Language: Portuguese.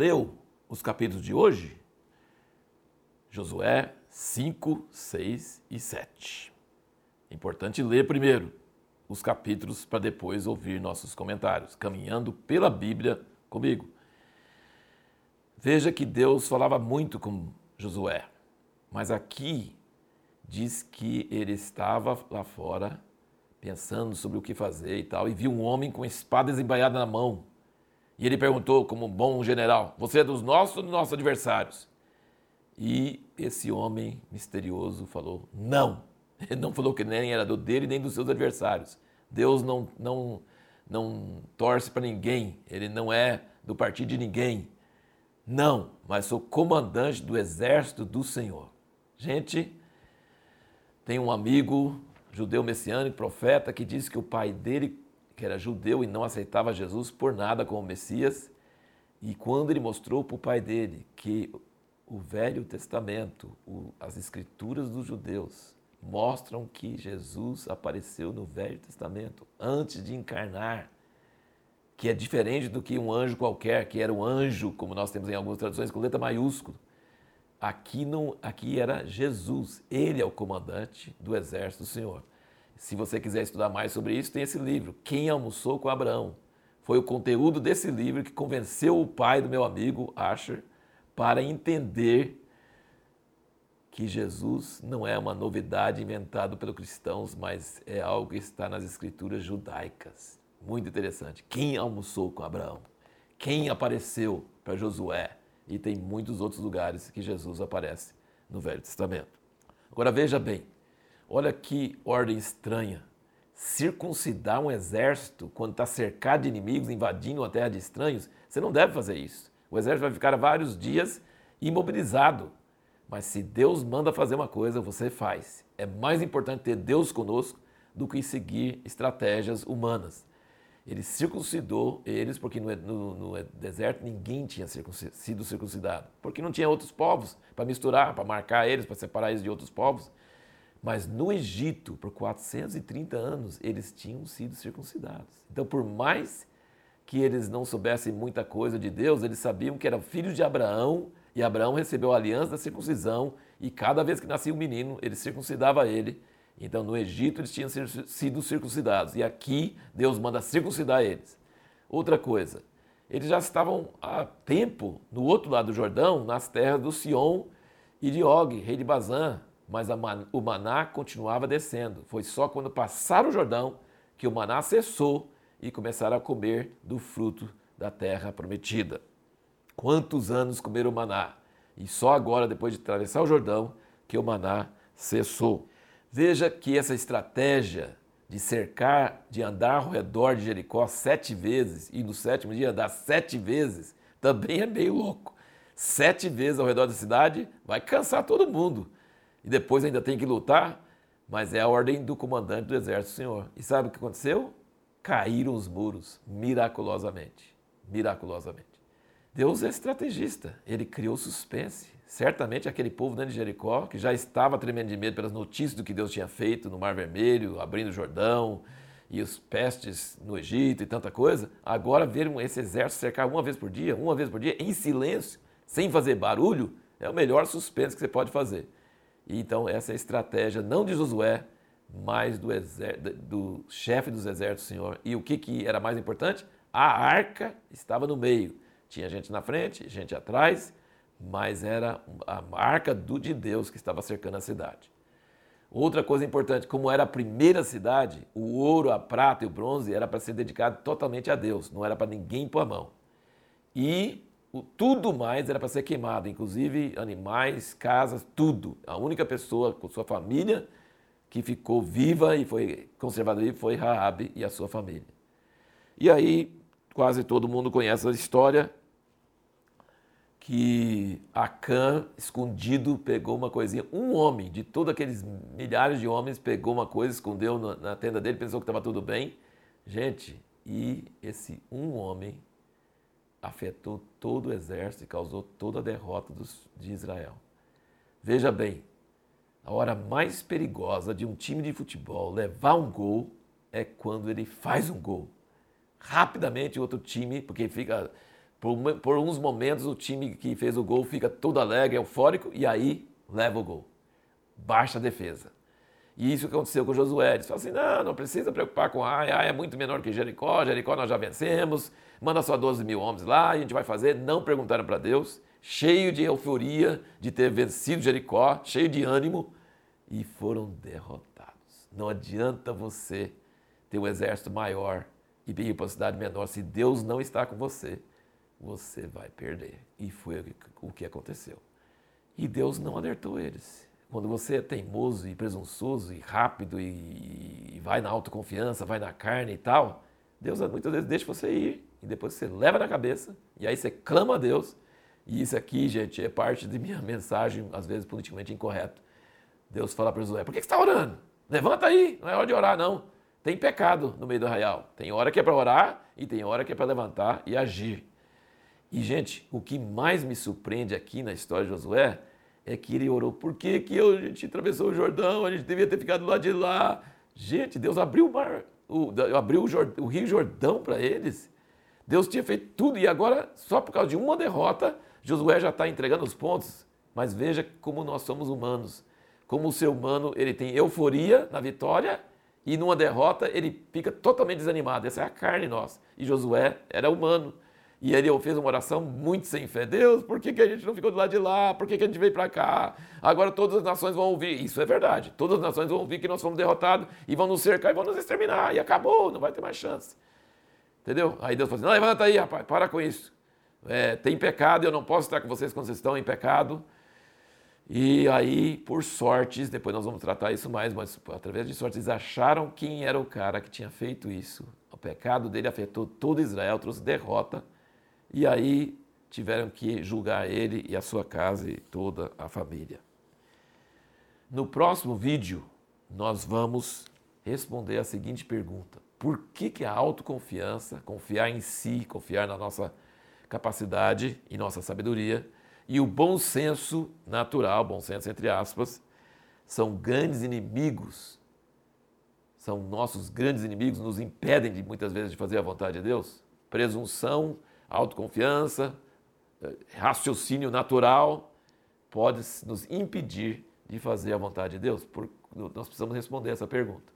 leu os capítulos de hoje? Josué 5, 6 e 7. É importante ler primeiro os capítulos para depois ouvir nossos comentários, caminhando pela Bíblia comigo. Veja que Deus falava muito com Josué, mas aqui diz que ele estava lá fora pensando sobre o que fazer e tal, e viu um homem com espada desembaiada na mão. E ele perguntou, como bom general: Você é dos nossos ou dos nossos adversários? E esse homem misterioso falou: Não. Ele não falou que nem era do dele nem dos seus adversários. Deus não, não, não torce para ninguém, ele não é do partido de ninguém. Não, mas sou comandante do exército do Senhor. Gente, tem um amigo judeu messiânico, profeta, que disse que o pai dele, que era judeu e não aceitava Jesus por nada como Messias, e quando ele mostrou para o pai dele que o Velho Testamento, o, as escrituras dos judeus, mostram que Jesus apareceu no Velho Testamento antes de encarnar, que é diferente do que um anjo qualquer, que era um anjo, como nós temos em algumas traduções, com letra maiúscula. Aqui, não, aqui era Jesus, ele é o comandante do exército do Senhor. Se você quiser estudar mais sobre isso, tem esse livro, Quem Almoçou com Abraão. Foi o conteúdo desse livro que convenceu o pai do meu amigo Asher para entender que Jesus não é uma novidade inventada pelos cristãos, mas é algo que está nas escrituras judaicas. Muito interessante. Quem almoçou com Abraão? Quem apareceu para Josué? E tem muitos outros lugares que Jesus aparece no Velho Testamento. Agora veja bem, olha que ordem estranha. Circuncidar um exército quando está cercado de inimigos, invadindo uma terra de estranhos, você não deve fazer isso. O exército vai ficar vários dias imobilizado. Mas se Deus manda fazer uma coisa, você faz. É mais importante ter Deus conosco do que seguir estratégias humanas. Ele circuncidou eles porque no, no, no deserto ninguém tinha sido circuncidado, porque não tinha outros povos para misturar, para marcar eles, para separar eles de outros povos. Mas no Egito, por 430 anos, eles tinham sido circuncidados. Então, por mais que eles não soubessem muita coisa de Deus, eles sabiam que eram filhos de Abraão e Abraão recebeu a aliança da circuncisão e cada vez que nascia um menino, ele circuncidava ele então, no Egito, eles tinham sido circuncidados. E aqui, Deus manda circuncidar eles. Outra coisa, eles já estavam há tempo no outro lado do Jordão, nas terras do Sion e de Og, rei de Bazã. Mas o maná continuava descendo. Foi só quando passaram o Jordão que o maná cessou e começaram a comer do fruto da terra prometida. Quantos anos comeram o maná? E só agora, depois de atravessar o Jordão, que o maná cessou. Veja que essa estratégia de cercar, de andar ao redor de Jericó sete vezes e no sétimo dia andar sete vezes, também é meio louco. Sete vezes ao redor da cidade vai cansar todo mundo. E depois ainda tem que lutar, mas é a ordem do comandante do exército, senhor. E sabe o que aconteceu? Caíram os muros miraculosamente. Miraculosamente. Deus é estrategista, ele criou suspense. Certamente aquele povo dentro de Jericó, que já estava tremendo de medo pelas notícias do que Deus tinha feito no Mar Vermelho, abrindo o Jordão, e os pestes no Egito e tanta coisa, agora ver esse exército cercar uma vez por dia, uma vez por dia, em silêncio, sem fazer barulho, é o melhor suspense que você pode fazer. Então essa é a estratégia não de Josué, mas do, do chefe dos exércitos, Senhor. E o que, que era mais importante? A arca estava no meio. Tinha gente na frente, gente atrás, mas era a marca do de Deus que estava cercando a cidade. Outra coisa importante, como era a primeira cidade, o ouro, a prata e o bronze era para ser dedicado totalmente a Deus, não era para ninguém pôr a mão. E tudo mais era para ser queimado, inclusive animais, casas, tudo. A única pessoa com sua família que ficou viva e foi conservada viva foi Raabe e a sua família. E aí quase todo mundo conhece a história que Acã, escondido, pegou uma coisinha. Um homem, de todos aqueles milhares de homens, pegou uma coisa, escondeu na, na tenda dele, pensou que estava tudo bem. Gente, e esse um homem afetou todo o exército e causou toda a derrota dos, de Israel. Veja bem, a hora mais perigosa de um time de futebol levar um gol é quando ele faz um gol. Rapidamente o outro time, porque fica Por, por uns momentos o time que fez o gol fica todo alegre, eufórico e aí leva o gol. Baixa defesa. E isso que aconteceu com Josué. Eles falaram assim: não, não precisa preocupar com Ai, Ai é muito menor que Jericó, Jericó nós já vencemos, manda só 12 mil homens lá, a gente vai fazer. Não perguntaram para Deus, cheio de euforia de ter vencido Jericó, cheio de ânimo, e foram derrotados. Não adianta você ter um exército maior e ir para uma cidade menor. Se Deus não está com você, você vai perder. E foi o que aconteceu. E Deus não alertou eles. Quando você é teimoso e presunçoso e rápido e, e vai na autoconfiança, vai na carne e tal, Deus muitas vezes deixa você ir e depois você leva na cabeça e aí você clama a Deus. E isso aqui, gente, é parte de minha mensagem, às vezes politicamente incorreta. Deus fala para Josué: por que você está orando? Levanta aí, não é hora de orar, não. Tem pecado no meio do arraial. Tem hora que é para orar e tem hora que é para levantar e agir. E, gente, o que mais me surpreende aqui na história de Josué é que ele orou. Por que, que eu, a gente atravessou o Jordão? A gente devia ter ficado do lado de lá. Gente, Deus abriu o mar, o, abriu o, Jordão, o Rio Jordão para eles. Deus tinha feito tudo e agora, só por causa de uma derrota, Josué já está entregando os pontos. Mas veja como nós somos humanos. Como o ser humano ele tem euforia na vitória e numa derrota ele fica totalmente desanimado. Essa é a carne nossa. E Josué era humano. E ele fez uma oração muito sem fé. Deus, por que, que a gente não ficou do lado de lá? Por que, que a gente veio para cá? Agora todas as nações vão ouvir. Isso é verdade. Todas as nações vão ouvir que nós fomos derrotados e vão nos cercar e vão nos exterminar. E acabou, não vai ter mais chance. Entendeu? Aí Deus falou assim: não, levanta aí, rapaz, para com isso. É, tem pecado, eu não posso estar com vocês quando vocês estão em pecado. E aí, por sortes, depois nós vamos tratar isso mais, mas através de sortes, eles acharam quem era o cara que tinha feito isso. O pecado dele afetou todo Israel, trouxe derrota e aí tiveram que julgar ele e a sua casa e toda a família. No próximo vídeo, nós vamos responder a seguinte pergunta: Por que, que a autoconfiança, confiar em si, confiar na nossa capacidade e nossa sabedoria, e o bom senso natural, bom senso entre aspas, são grandes inimigos, são nossos grandes inimigos, nos impedem de muitas vezes de fazer a vontade de Deus? Presunção autoconfiança, eh, raciocínio natural pode nos impedir de fazer a vontade de Deus? Por, nós precisamos responder essa pergunta.